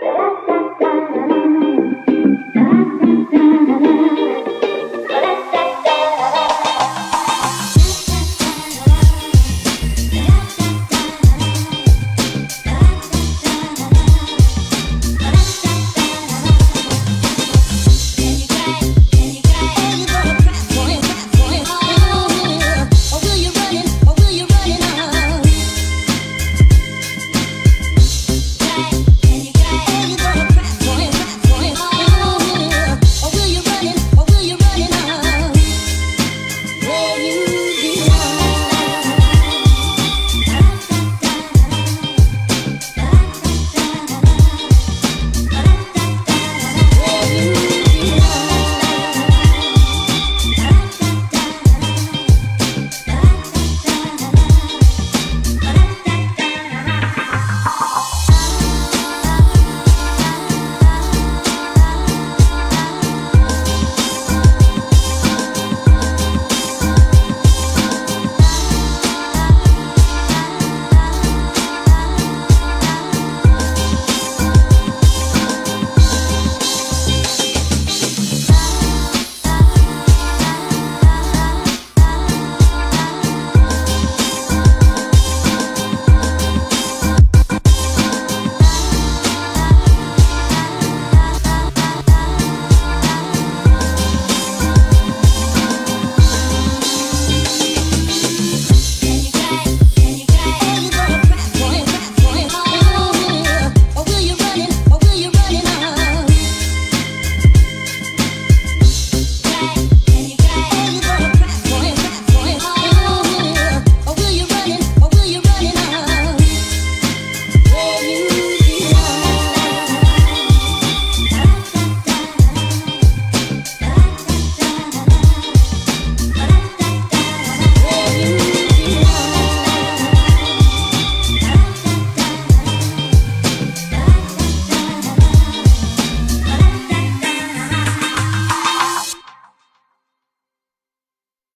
Oh.